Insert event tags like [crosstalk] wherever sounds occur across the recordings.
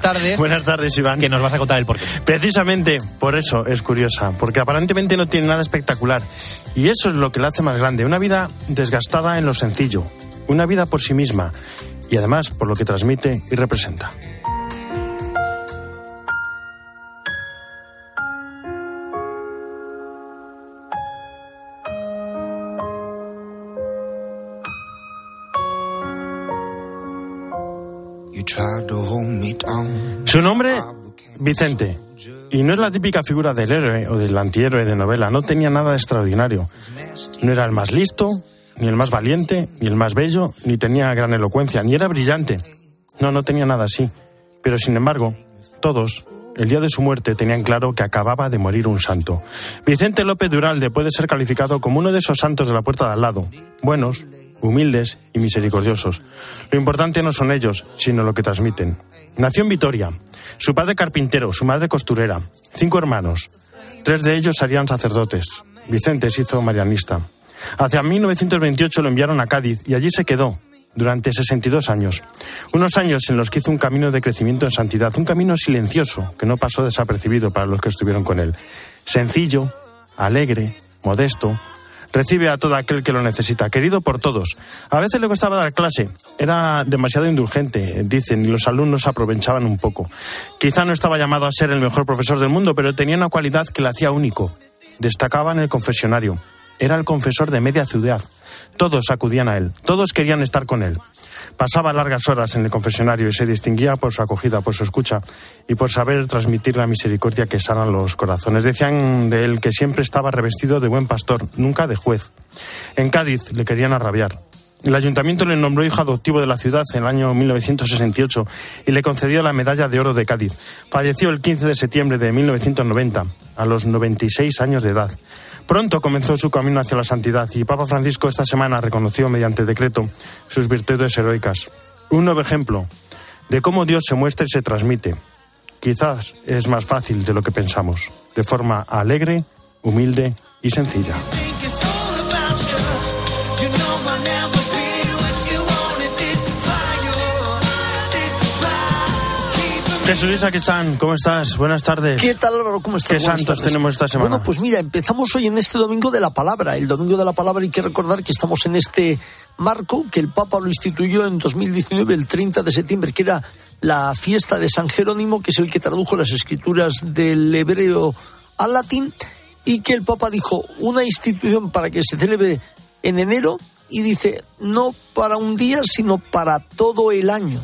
tardes. Buenas tardes, Iván. Que nos vas a contar el porqué. Precisamente por eso es curiosa, porque aparentemente no tiene nada espectacular. Y eso es lo que la hace más grande. Una vida desgastada en lo sencillo. Una vida por sí misma. Y además por lo que transmite y representa. Su nombre, Vicente. Y no es la típica figura del héroe o del antihéroe de novela. No tenía nada de extraordinario. No era el más listo, ni el más valiente, ni el más bello, ni tenía gran elocuencia, ni era brillante. No, no tenía nada así. Pero sin embargo, todos, el día de su muerte, tenían claro que acababa de morir un santo. Vicente López Duralde puede ser calificado como uno de esos santos de la puerta de al lado. Buenos, humildes y misericordiosos. Lo importante no son ellos, sino lo que transmiten. Nació en Vitoria. Su padre carpintero, su madre costurera. Cinco hermanos. Tres de ellos serían sacerdotes. Vicente se hizo marianista. Hacia 1928 lo enviaron a Cádiz y allí se quedó durante 62 años. Unos años en los que hizo un camino de crecimiento en santidad, un camino silencioso que no pasó desapercibido para los que estuvieron con él. Sencillo, alegre, modesto, recibe a todo aquel que lo necesita, querido por todos. A veces le costaba dar clase, era demasiado indulgente, dicen, y los alumnos aprovechaban un poco. Quizá no estaba llamado a ser el mejor profesor del mundo, pero tenía una cualidad que le hacía único. Destacaba en el confesionario. Era el confesor de media ciudad. Todos acudían a él, todos querían estar con él. Pasaba largas horas en el confesionario y se distinguía por su acogida, por su escucha y por saber transmitir la misericordia que sana los corazones. Decían de él que siempre estaba revestido de buen pastor, nunca de juez. En Cádiz le querían arrabiar. El ayuntamiento le nombró hijo adoptivo de la ciudad en el año 1968 y le concedió la medalla de oro de Cádiz. Falleció el 15 de septiembre de 1990, a los 96 años de edad. Pronto comenzó su camino hacia la santidad y Papa Francisco esta semana reconoció mediante decreto sus virtudes heroicas. Un nuevo ejemplo de cómo Dios se muestra y se transmite. Quizás es más fácil de lo que pensamos, de forma alegre, humilde y sencilla. Jesús, aquí están. ¿Cómo estás? Buenas tardes. ¿Qué tal, Álvaro? ¿Cómo estás? ¿Qué santos tenemos esta semana? Bueno, pues mira, empezamos hoy en este Domingo de la Palabra. El Domingo de la Palabra hay que recordar que estamos en este marco que el Papa lo instituyó en 2019, el 30 de septiembre, que era la fiesta de San Jerónimo, que es el que tradujo las escrituras del hebreo al latín, y que el Papa dijo una institución para que se celebre en enero y dice no para un día, sino para todo el año.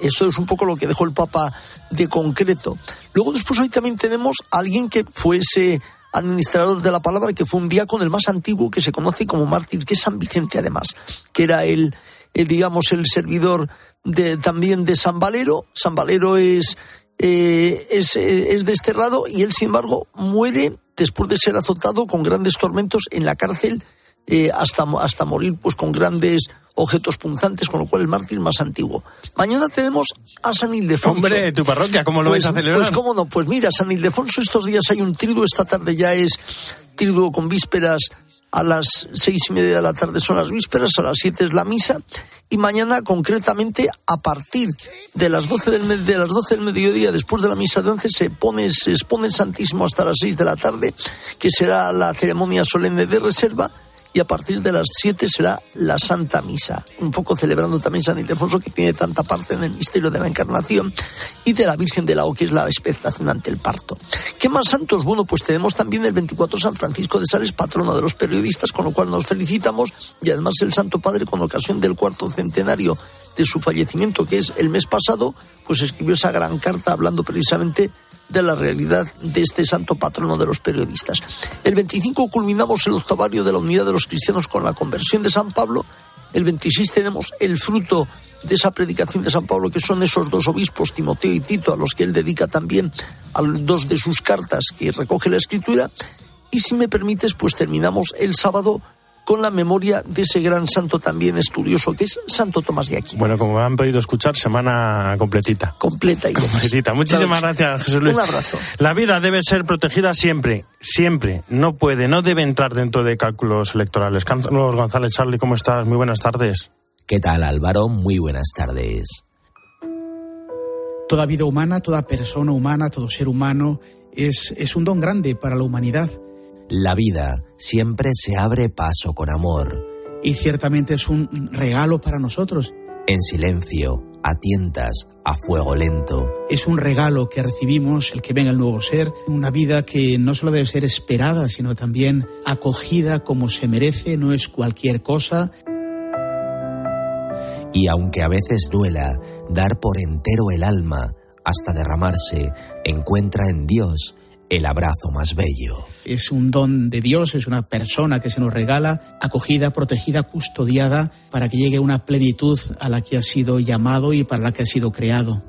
Eso es un poco lo que dejó el Papa de concreto. Luego después hoy también tenemos a alguien que fuese administrador de la palabra, que fue un diácono, el más antiguo que se conoce como mártir, que es San Vicente además, que era el, digamos, el servidor de, también de San Valero. San Valero es, eh, es, eh, es desterrado y él, sin embargo, muere después de ser azotado con grandes tormentos en la cárcel eh, hasta, hasta morir pues con grandes objetos punzantes, con lo cual el mártir más antiguo. Mañana tenemos a San Ildefonso. Hombre, tu parroquia, ¿cómo lo pues, vais a celebrar? Pues cómo no, pues mira, San Ildefonso estos días hay un triduo, esta tarde ya es triduo con vísperas a las seis y media de la tarde son las vísperas, a las siete es la misa, y mañana concretamente a partir de las doce del, de las 12 del mediodía, después de la misa de once, se pone, se expone el Santísimo hasta las seis de la tarde, que será la ceremonia solemne de reserva, y a partir de las 7 será la Santa Misa, un poco celebrando también San Ildefonso que tiene tanta parte en el misterio de la Encarnación y de la Virgen de la O que es la expectación ante el parto. ¿Qué más santos? Bueno, pues tenemos también el 24 San Francisco de Sales, patrono de los periodistas, con lo cual nos felicitamos y además el Santo Padre con ocasión del cuarto centenario de su fallecimiento, que es el mes pasado, pues escribió esa gran carta hablando precisamente de la realidad de este santo patrono de los periodistas. El 25 culminamos el octavario de la unidad de los cristianos con la conversión de San Pablo. El 26 tenemos el fruto de esa predicación de San Pablo, que son esos dos obispos, Timoteo y Tito, a los que él dedica también a dos de sus cartas que recoge la escritura. Y si me permites, pues terminamos el sábado con la memoria de ese gran santo también estudioso que es Santo Tomás de Aquino. Bueno, como han podido escuchar, semana completita. Completa y completita. Muchísimas gracias, Jesús Luis. Un abrazo. La vida debe ser protegida siempre, siempre. No puede, no debe entrar dentro de cálculos electorales. Carlos González Charlie, ¿cómo estás? Muy buenas tardes. ¿Qué tal, Álvaro? Muy buenas tardes. Toda vida humana, toda persona humana, todo ser humano es, es un don grande para la humanidad. La vida siempre se abre paso con amor. Y ciertamente es un regalo para nosotros. En silencio, a tientas, a fuego lento. Es un regalo que recibimos, el que venga el nuevo ser, una vida que no solo debe ser esperada, sino también acogida como se merece, no es cualquier cosa. Y aunque a veces duela, dar por entero el alma hasta derramarse, encuentra en Dios el abrazo más bello. Es un don de Dios, es una persona que se nos regala, acogida, protegida, custodiada, para que llegue una plenitud a la que ha sido llamado y para la que ha sido creado.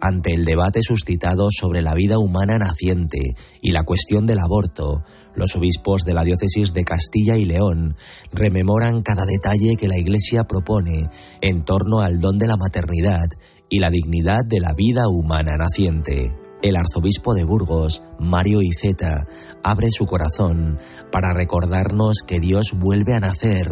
Ante el debate suscitado sobre la vida humana naciente y la cuestión del aborto, los obispos de la diócesis de Castilla y León rememoran cada detalle que la Iglesia propone en torno al don de la maternidad y la dignidad de la vida humana naciente el arzobispo de Burgos, Mario Iceta, abre su corazón para recordarnos que Dios vuelve a nacer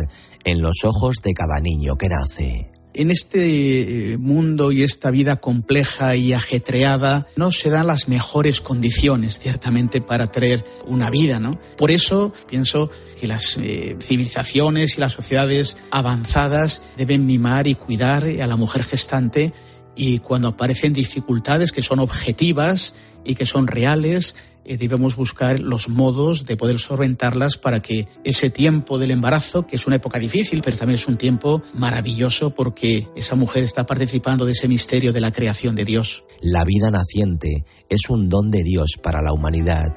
en los ojos de cada niño que nace. En este eh, mundo y esta vida compleja y ajetreada no se dan las mejores condiciones, ciertamente, para tener una vida, ¿no? Por eso pienso que las eh, civilizaciones y las sociedades avanzadas deben mimar y cuidar a la mujer gestante y cuando aparecen dificultades que son objetivas y que son reales, eh, debemos buscar los modos de poder solventarlas para que ese tiempo del embarazo, que es una época difícil, pero también es un tiempo maravilloso porque esa mujer está participando de ese misterio de la creación de Dios. La vida naciente es un don de Dios para la humanidad,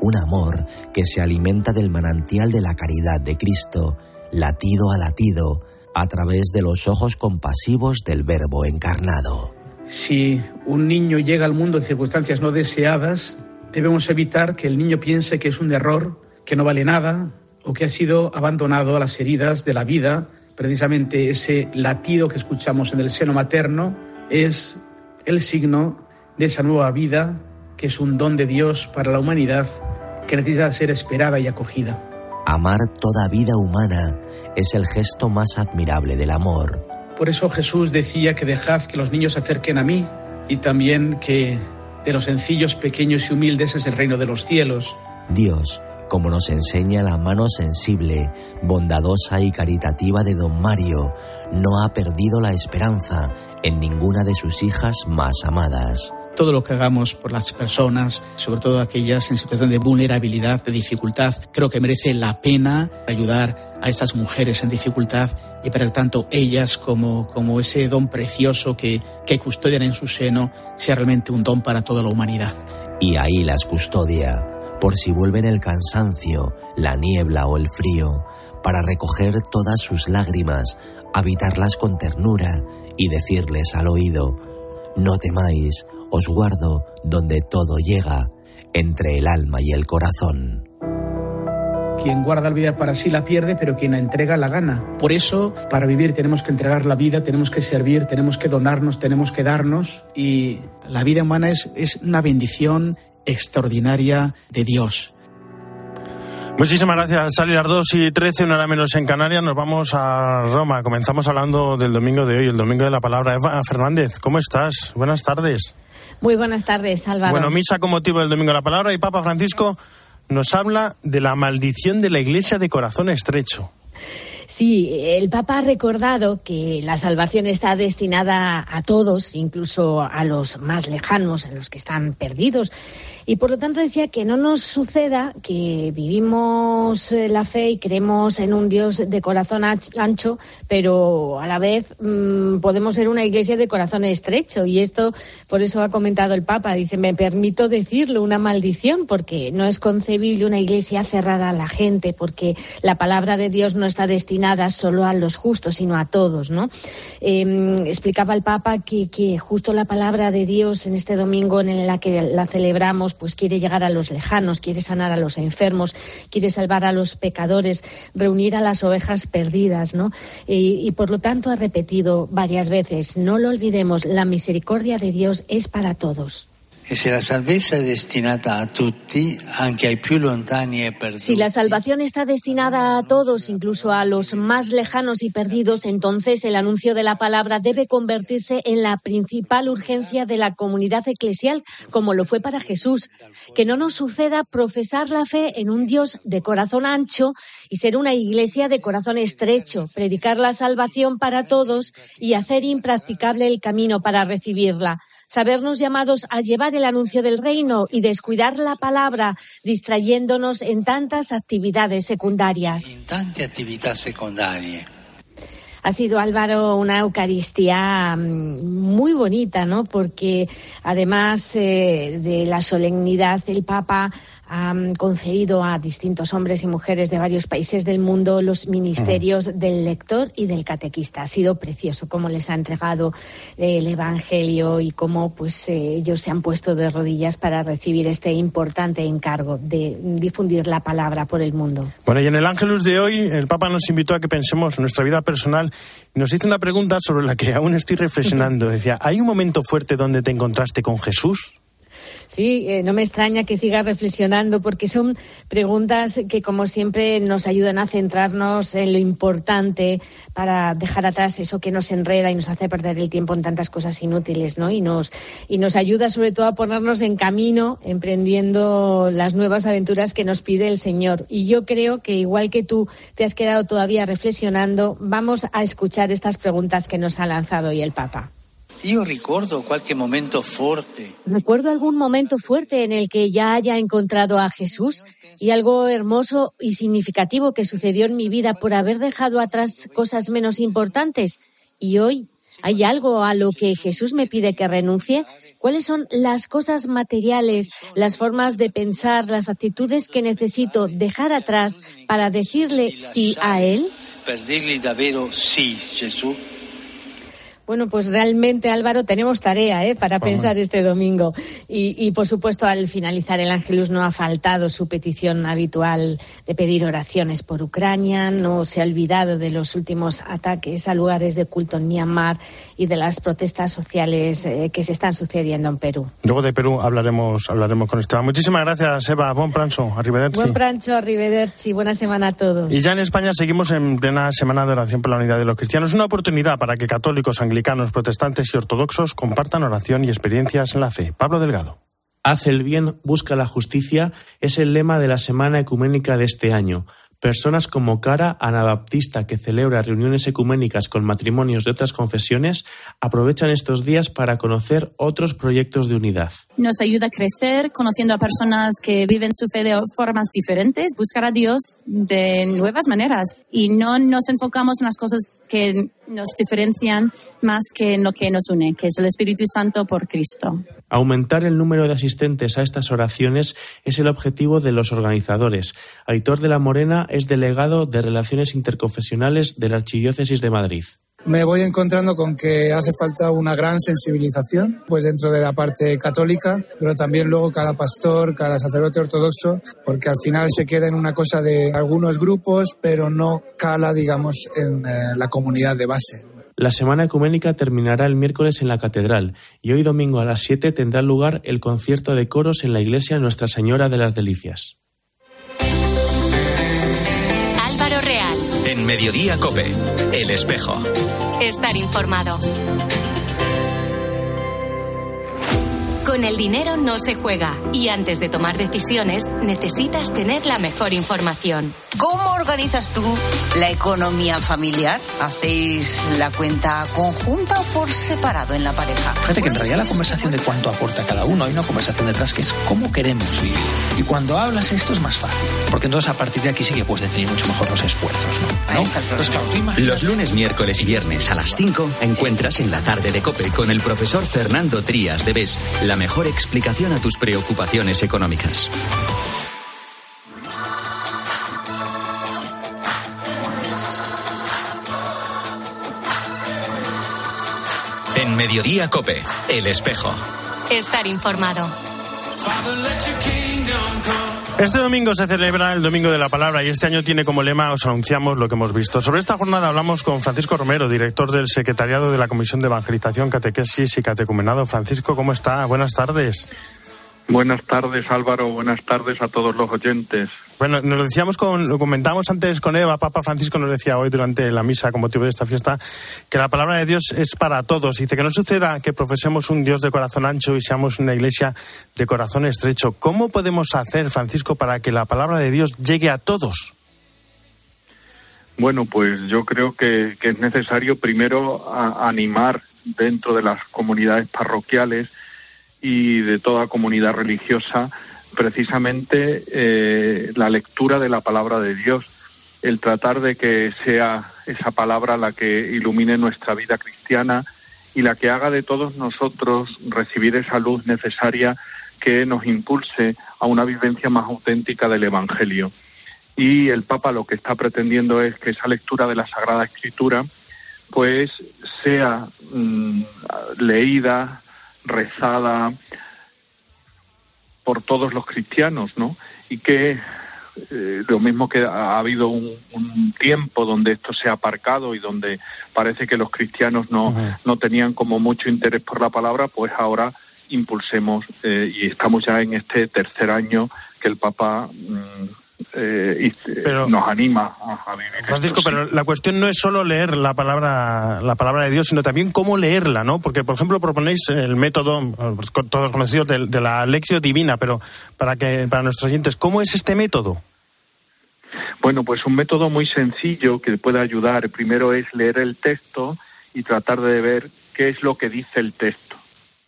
un amor que se alimenta del manantial de la caridad de Cristo, latido a latido, a través de los ojos compasivos del Verbo encarnado. Si un niño llega al mundo en circunstancias no deseadas, debemos evitar que el niño piense que es un error, que no vale nada o que ha sido abandonado a las heridas de la vida. Precisamente ese latido que escuchamos en el seno materno es el signo de esa nueva vida que es un don de Dios para la humanidad que necesita ser esperada y acogida. Amar toda vida humana es el gesto más admirable del amor. Por eso Jesús decía que dejad que los niños se acerquen a mí y también que de los sencillos, pequeños y humildes es el reino de los cielos. Dios, como nos enseña la mano sensible, bondadosa y caritativa de don Mario, no ha perdido la esperanza en ninguna de sus hijas más amadas todo lo que hagamos por las personas, sobre todo aquellas en situación de vulnerabilidad, de dificultad, creo que merece la pena ayudar a estas mujeres en dificultad y para tanto ellas como, como ese don precioso que, que custodian en su seno sea realmente un don para toda la humanidad. Y ahí las custodia, por si vuelven el cansancio, la niebla o el frío, para recoger todas sus lágrimas, habitarlas con ternura y decirles al oído, no temáis, os guardo donde todo llega, entre el alma y el corazón. Quien guarda la vida para sí la pierde, pero quien la entrega la gana. Por eso, para vivir tenemos que entregar la vida, tenemos que servir, tenemos que donarnos, tenemos que darnos. Y la vida humana es, es una bendición extraordinaria de Dios. Muchísimas gracias, Charlie. Las 2 y 13, una hora menos en Canarias. Nos vamos a Roma. Comenzamos hablando del domingo de hoy, el domingo de la palabra. Eva Fernández, ¿cómo estás? Buenas tardes. Muy buenas tardes, Álvaro. Bueno, misa con motivo del Domingo de la Palabra y Papa Francisco nos habla de la maldición de la Iglesia de corazón estrecho. Sí, el Papa ha recordado que la salvación está destinada a todos, incluso a los más lejanos, a los que están perdidos. Y por lo tanto decía que no nos suceda que vivimos eh, la fe y creemos en un Dios de corazón ancho, pero a la vez mm, podemos ser una iglesia de corazón estrecho. Y esto, por eso ha comentado el Papa, dice, me permito decirlo, una maldición, porque no es concebible una iglesia cerrada a la gente, porque la palabra de Dios no está destinada solo a los justos, sino a todos, ¿no? Em, explicaba el Papa que, que justo la palabra de Dios en este domingo en la que la celebramos, pues quiere llegar a los lejanos, quiere sanar a los enfermos, quiere salvar a los pecadores, reunir a las ovejas perdidas, ¿no? Y, y por lo tanto ha repetido varias veces, no lo olvidemos, la misericordia de Dios es para todos. E si la salvación está destinada a todos, incluso a los más lejanos y perdidos, entonces el anuncio de la palabra debe convertirse en la principal urgencia de la comunidad eclesial, como lo fue para Jesús. Que no nos suceda profesar la fe en un Dios de corazón ancho y ser una iglesia de corazón estrecho, predicar la salvación para todos y hacer impracticable el camino para recibirla sabernos llamados a llevar el anuncio del reino y descuidar la palabra, distrayéndonos en tantas actividades secundarias. Ha sido Álvaro una Eucaristía mm, muy bonita, ¿no? Porque además eh, de la solemnidad, el Papa han concedido a distintos hombres y mujeres de varios países del mundo los ministerios del lector y del catequista. Ha sido precioso cómo les ha entregado el Evangelio y cómo pues eh, ellos se han puesto de rodillas para recibir este importante encargo de difundir la palabra por el mundo. Bueno, y en el Ángelus de hoy el Papa nos invitó a que pensemos en nuestra vida personal y nos hizo una pregunta sobre la que aún estoy reflexionando. Decía, ¿hay un momento fuerte donde te encontraste con Jesús? Sí, eh, no me extraña que siga reflexionando porque son preguntas que, como siempre, nos ayudan a centrarnos en lo importante para dejar atrás eso que nos enreda y nos hace perder el tiempo en tantas cosas inútiles, ¿no? Y nos, y nos ayuda sobre todo a ponernos en camino, emprendiendo las nuevas aventuras que nos pide el Señor. Y yo creo que, igual que tú te has quedado todavía reflexionando, vamos a escuchar estas preguntas que nos ha lanzado hoy el Papa. Yo recuerdo cualquier momento fuerte. Recuerdo algún momento fuerte en el que ya haya encontrado a Jesús y algo hermoso y significativo que sucedió en mi vida por haber dejado atrás cosas menos importantes. Y hoy hay algo a lo que Jesús me pide que renuncie. ¿Cuáles son las cosas materiales, las formas de pensar, las actitudes que necesito dejar atrás para decirle sí a Él? davvero sí, Jesús. Bueno, pues realmente, Álvaro, tenemos tarea ¿eh? para pensar este domingo. Y, por supuesto, al finalizar el Ángelus no ha faltado su petición habitual de pedir oraciones por Ucrania. No se ha olvidado de los últimos ataques a lugares de culto en Myanmar y de las protestas sociales eh, que se están sucediendo en Perú. Luego de Perú hablaremos, hablaremos con Esteban. Muchísimas gracias, Eva. Buen prancho. Arrivederci. Buen prancho, arrivederci. Buena semana a todos. Y ya en España seguimos en plena semana de oración por la unidad de los cristianos. Una oportunidad para que católicos, anglicanos, protestantes y ortodoxos compartan oración y experiencias en la fe. Pablo Delgado. Haz el bien, busca la justicia es el lema de la Semana Ecuménica de este año. Personas como Cara, Anabaptista, que celebra reuniones ecuménicas con matrimonios de otras confesiones, aprovechan estos días para conocer otros proyectos de unidad. Nos ayuda a crecer conociendo a personas que viven su fe de formas diferentes, buscar a Dios de nuevas maneras y no nos enfocamos en las cosas que nos diferencian más que en lo que nos une, que es el Espíritu Santo por Cristo. Aumentar el número de asistentes a estas oraciones es el objetivo de los organizadores. Aitor de la Morena es delegado de Relaciones Interconfesionales de la Archidiócesis de Madrid. Me voy encontrando con que hace falta una gran sensibilización, pues dentro de la parte católica, pero también luego cada pastor, cada sacerdote ortodoxo, porque al final se queda en una cosa de algunos grupos, pero no cala, digamos, en eh, la comunidad de base. La Semana Ecuménica terminará el miércoles en la Catedral y hoy domingo a las 7 tendrá lugar el concierto de coros en la iglesia Nuestra Señora de las Delicias. Álvaro Real. En Mediodía Cope, El Espejo. Estar informado. Con el dinero no se juega y antes de tomar decisiones necesitas tener la mejor información. ¿Cómo organizas tú la economía familiar? ¿Hacéis la cuenta conjunta o por separado en la pareja? Fíjate que en realidad la conversación de cuánto aporta cada uno, hay una conversación detrás que es cómo queremos vivir. Y cuando hablas esto es más fácil, porque entonces a partir de aquí sí que puedes definir mucho mejor los esfuerzos. los lunes, miércoles y viernes a las 5 encuentras en la tarde de COPE con el profesor Fernando Trías de BES la mejor explicación a tus preocupaciones económicas. En Mediodía Cope, El Espejo. Estar informado. Este domingo se celebra el Domingo de la Palabra y este año tiene como lema os anunciamos lo que hemos visto. Sobre esta jornada hablamos con Francisco Romero, director del Secretariado de la Comisión de Evangelización, Catequesis y Catecumenado. Francisco, ¿cómo está? Buenas tardes. Buenas tardes, Álvaro. Buenas tardes a todos los oyentes. Bueno, nos decíamos con, lo comentamos antes con Eva, Papa Francisco nos decía hoy durante la misa con motivo de esta fiesta que la palabra de Dios es para todos. Dice que no suceda que profesemos un Dios de corazón ancho y seamos una iglesia de corazón estrecho. ¿Cómo podemos hacer, Francisco, para que la palabra de Dios llegue a todos? Bueno, pues yo creo que, es necesario primero animar dentro de las comunidades parroquiales y de toda comunidad religiosa precisamente eh, la lectura de la palabra de Dios, el tratar de que sea esa palabra la que ilumine nuestra vida cristiana y la que haga de todos nosotros recibir esa luz necesaria que nos impulse a una vivencia más auténtica del Evangelio. Y el Papa lo que está pretendiendo es que esa lectura de la Sagrada Escritura pues sea mm, leída, rezada por todos los cristianos, ¿no? Y que eh, lo mismo que ha habido un, tiempo donde esto se ha aparcado y donde parece que los cristianos no, no tenían como mucho interés por la palabra, pues ahora impulsemos eh, y estamos ya en este tercer año que el Papa mm, eh, nos anima a, vivir. Francisco, pero la cuestión no es solo leer la palabra, la palabra de Dios, sino también cómo leerla, ¿no? Porque, por ejemplo, proponéis el método, todos conocidos, de, de la lección divina, pero para que para nuestros oyentes, ¿cómo es este método? Bueno, pues un método muy sencillo que puede ayudar. Primero es leer el texto y tratar de ver qué es lo que dice el texto.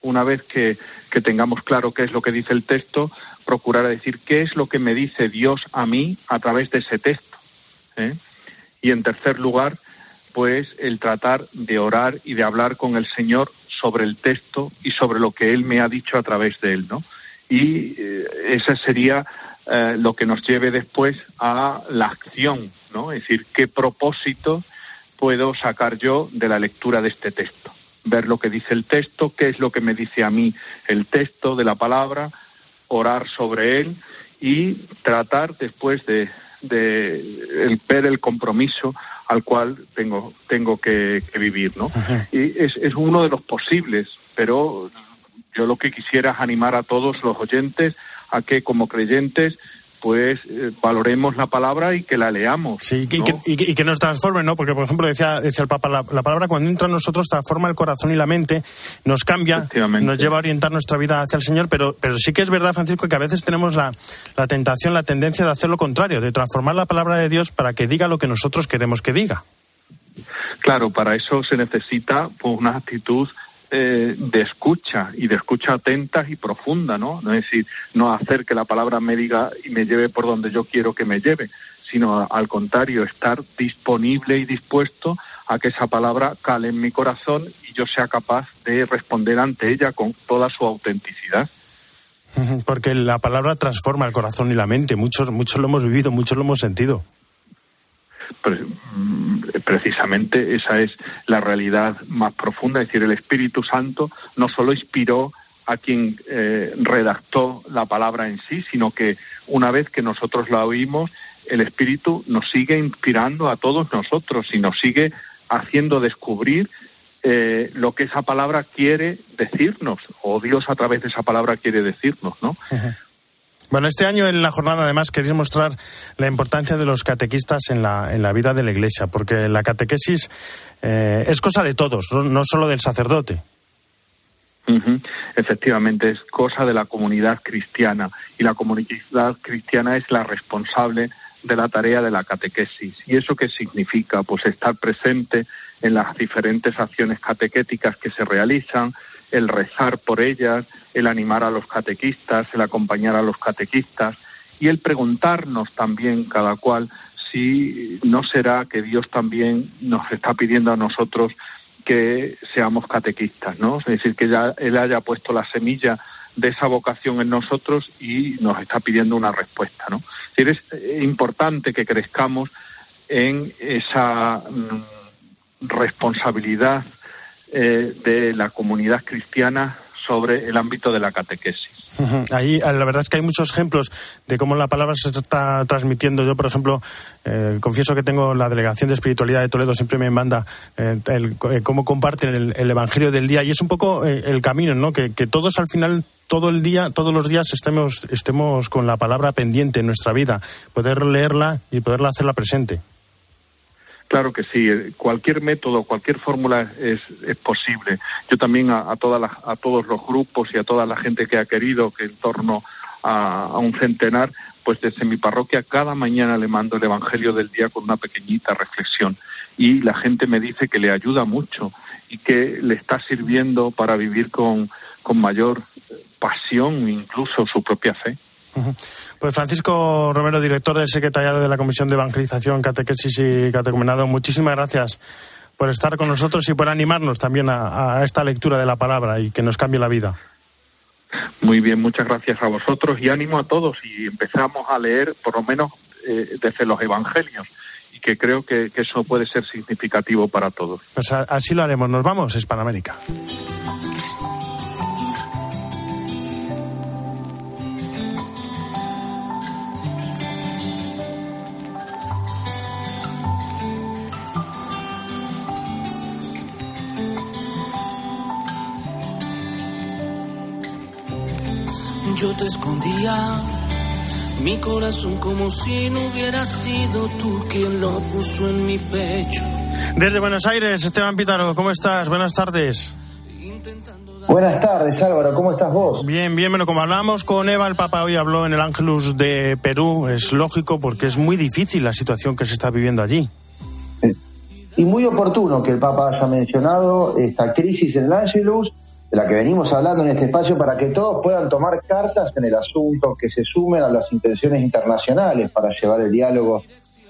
Una vez que, tengamos claro qué es lo que dice el texto, procurar decir qué es lo que me dice Dios a mí a través de ese texto. ¿eh? Y en tercer lugar, pues el tratar de orar y de hablar con el Señor sobre el texto y sobre lo que Él me ha dicho a través de él, ¿no? Y eh, sería eh, lo que nos lleve después a la acción, ¿no? Es decir, qué propósito puedo sacar yo de la lectura de este texto. Ver lo que dice el texto, qué es lo que me dice a mí el texto de la palabra, orar sobre él y tratar después de, el, ver el compromiso al cual tengo, tengo que, vivir, ¿no? Y es, es uno de los posibles, pero yo lo que quisiera es animar a todos los oyentes a que como creyentes pues eh, valoremos la palabra y que la leamos. Sí, y, que, nos transforme, ¿no? Porque, por ejemplo, decía, decía el Papa, la, palabra cuando entra en nosotros transforma el corazón y la mente, nos cambia, nos lleva a orientar nuestra vida hacia el Señor, pero, pero sí que es verdad, Francisco, que a veces tenemos la, la tentación, la tendencia de hacer lo contrario, de transformar la palabra de Dios para que diga lo que nosotros queremos que diga. Claro, para eso se necesita pues, una actitud eh, de escucha y de escucha atenta y profunda, ¿no? No es decir, no hacer que la palabra me diga y me lleve por donde yo quiero que me lleve, sino al contrario, estar disponible y dispuesto a que esa palabra cale en mi corazón y yo sea capaz de responder ante ella con toda su autenticidad. Porque la palabra transforma el corazón y la mente. Muchos, muchos lo hemos vivido, muchos lo hemos sentido. Mm, precisamente esa es la realidad más profunda, es decir, el Espíritu Santo no solo inspiró a quien eh, redactó la palabra en sí, sino que una vez que nosotros la oímos, el Espíritu nos sigue inspirando a todos nosotros y nos sigue haciendo descubrir eh, lo que esa palabra quiere decirnos, o Dios a través de esa palabra quiere decirnos, ¿no? Bueno, este año en la jornada además queréis mostrar la importancia de los catequistas en la, en la vida de la Iglesia, porque la catequesis eh, es cosa de todos, no, solo del sacerdote. Efectivamente, es cosa de la comunidad cristiana y la comunidad cristiana es la responsable de la tarea de la catequesis. ¿Y eso qué significa? Pues estar presente en las diferentes acciones catequéticas que se realizan, el rezar por ellas, el animar a los catequistas, el acompañar a los catequistas y el preguntarnos también cada cual si no será que Dios también nos está pidiendo a nosotros que seamos catequistas, ¿no? Es decir, que ya Él haya puesto la semilla de esa vocación en nosotros y nos está pidiendo una respuesta, ¿no? Es, es importante que crezcamos en esa mm, responsabilidad eh, de la comunidad cristiana sobre el ámbito de la catequesis. Ahí, la verdad es que hay muchos ejemplos de cómo la palabra se está transmitiendo. Yo, por ejemplo, eh, confieso que tengo la Delegación de Espiritualidad de Toledo, siempre me manda eh, el, cómo comparten el, Evangelio del día y es un poco el camino, ¿no? Que, que todos al final todo el día, todos los días estemos, estemos con la palabra pendiente en nuestra vida, poder leerla y poderla hacerla presente. Claro que sí, cualquier método, cualquier fórmula es, es, posible. Yo también a, a, a todos los grupos y a toda la gente que ha querido que en torno a, a, un centenar, pues desde mi parroquia cada mañana le mando el Evangelio del día con una pequeñita reflexión y la gente me dice que le ayuda mucho y que le está sirviendo para vivir con, con mayor pasión, incluso su propia fe. Pues Francisco Romero, director del secretariado de la Comisión de Evangelización, Catequesis y Catecumenado, muchísimas gracias por estar con nosotros y por animarnos también a, esta lectura de la palabra y que nos cambie la vida. Muy bien, muchas gracias a vosotros y ánimo a todos y empezamos a leer por lo menos eh, desde los evangelios y que creo que, que, eso puede ser significativo para todos. Pues así lo haremos. Nos vamos, Hispanoamérica. Te escondía mi corazón como si no hubiera sido tú quien lo puso en mi pecho. Desde Buenos Aires, Esteban Pítaro, ¿cómo estás? Buenas tardes. Buenas tardes, Álvaro, ¿cómo estás vos? Bien, bien, bueno, como hablamos con Eva, el Papa hoy habló en el Ángelus de Perú, es lógico porque es muy difícil la situación que se está viviendo allí. Y muy oportuno que el Papa haya mencionado esta crisis en el Ángelus de la que venimos hablando en este espacio para que todos puedan tomar cartas en el asunto, que se sumen a las intenciones internacionales para llevar el diálogo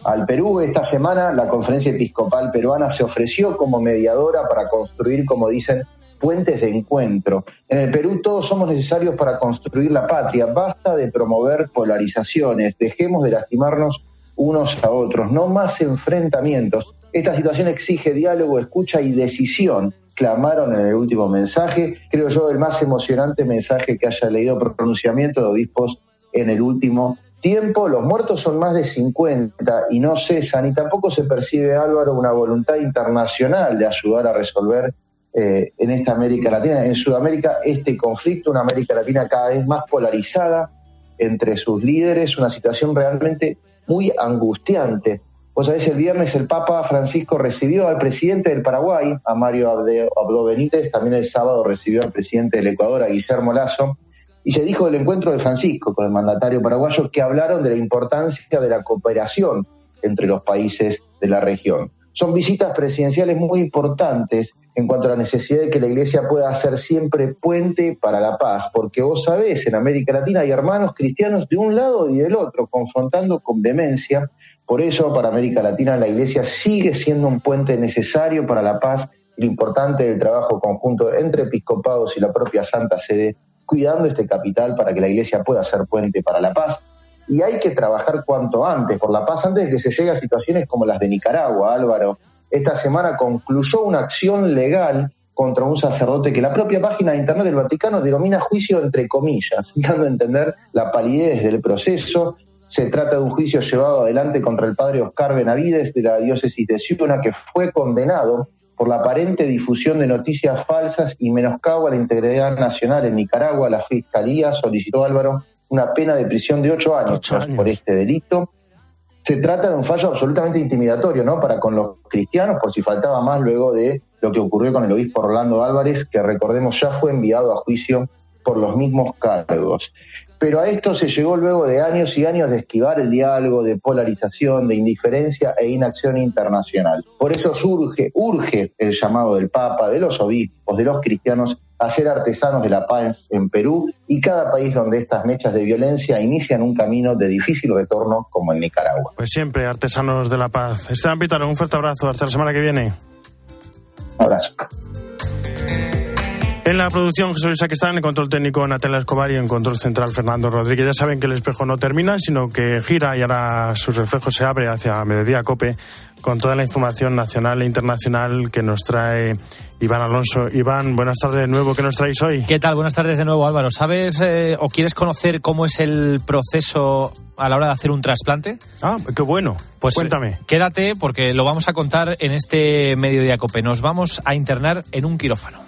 al Perú. Esta semana la Conferencia Episcopal Peruana se ofreció como mediadora para construir, como dicen, puentes de encuentro. En el Perú todos somos necesarios para construir la patria. Basta de promover polarizaciones, dejemos de lastimarnos unos a otros, no más enfrentamientos. Esta situación exige diálogo, escucha y decisión clamaron en el último mensaje, creo yo el más emocionante mensaje que haya leído pronunciamiento de obispos en el último tiempo. Los muertos son más de 50 y no cesan y tampoco se percibe, Álvaro, una voluntad internacional de ayudar a resolver eh, en esta América Latina. En Sudamérica este conflicto, una América Latina cada vez más polarizada entre sus líderes, una situación realmente muy angustiante. Vos sabés, el viernes el Papa Francisco recibió al presidente del Paraguay, a Mario Abdo Benítez, también el sábado recibió al presidente del Ecuador, a Guillermo Lazo, y se dijo del encuentro de Francisco con el mandatario paraguayo que hablaron de la importancia de la cooperación entre los países de la región. Son visitas presidenciales muy importantes en cuanto a la necesidad de que la Iglesia pueda ser siempre puente para la paz, porque vos sabés, en América Latina hay hermanos cristianos de un lado y del otro, confrontando con vehemencia por eso, para América Latina, la Iglesia sigue siendo un puente necesario para la paz y lo importante del trabajo conjunto entre episcopados y la propia Santa Sede, cuidando este capital para que la Iglesia pueda ser puente para la paz. Y hay que trabajar cuanto antes por la paz, antes de que se llegue a situaciones como las de Nicaragua, Álvaro. Esta semana concluyó una acción legal contra un sacerdote que la propia página de Internet del Vaticano denomina juicio entre comillas, [laughs] dando a entender la palidez del proceso se trata de un juicio llevado adelante contra el padre Oscar Benavides de la diócesis de Ciuna, que fue condenado por la aparente difusión de noticias falsas y menoscabo a la integridad nacional en Nicaragua. La Fiscalía solicitó, Álvaro, una pena de prisión de ocho años, por este delito. Se trata de un fallo absolutamente intimidatorio, ¿no? Para con los cristianos, por si faltaba más luego de lo que ocurrió con el obispo Rolando Álvarez, que recordemos ya fue enviado a juicio por los mismos cargos. Pero a esto se llegó luego de años y años de esquivar el diálogo, de polarización, de indiferencia e inacción internacional. Por eso surge, urge el llamado del Papa, de los obispos, de los cristianos a ser artesanos de la paz en Perú y cada país donde estas mechas de violencia inician un camino de difícil retorno como en Nicaragua. Pues siempre artesanos de la paz. Esteban Pítaro, un fuerte abrazo. Hasta la semana que viene. abrazo. En la producción Jesús está en el control técnico Natalia Escobar y en control central Fernando Rodríguez. Ya saben que el espejo no termina, sino que gira y ahora su reflejo se abre hacia mediodía cope con toda la información nacional e internacional que nos trae Iván Alonso. Iván, buenas tardes de nuevo. ¿Qué nos traéis hoy? ¿Qué tal? Buenas tardes de nuevo, Álvaro. ¿Sabes eh, o quieres conocer cómo es el proceso a la hora de hacer un trasplante? Ah, qué bueno. Pues cuéntame. Quédate porque lo vamos a contar en este Mediodía Cope. Nos vamos a internar en un quirófano.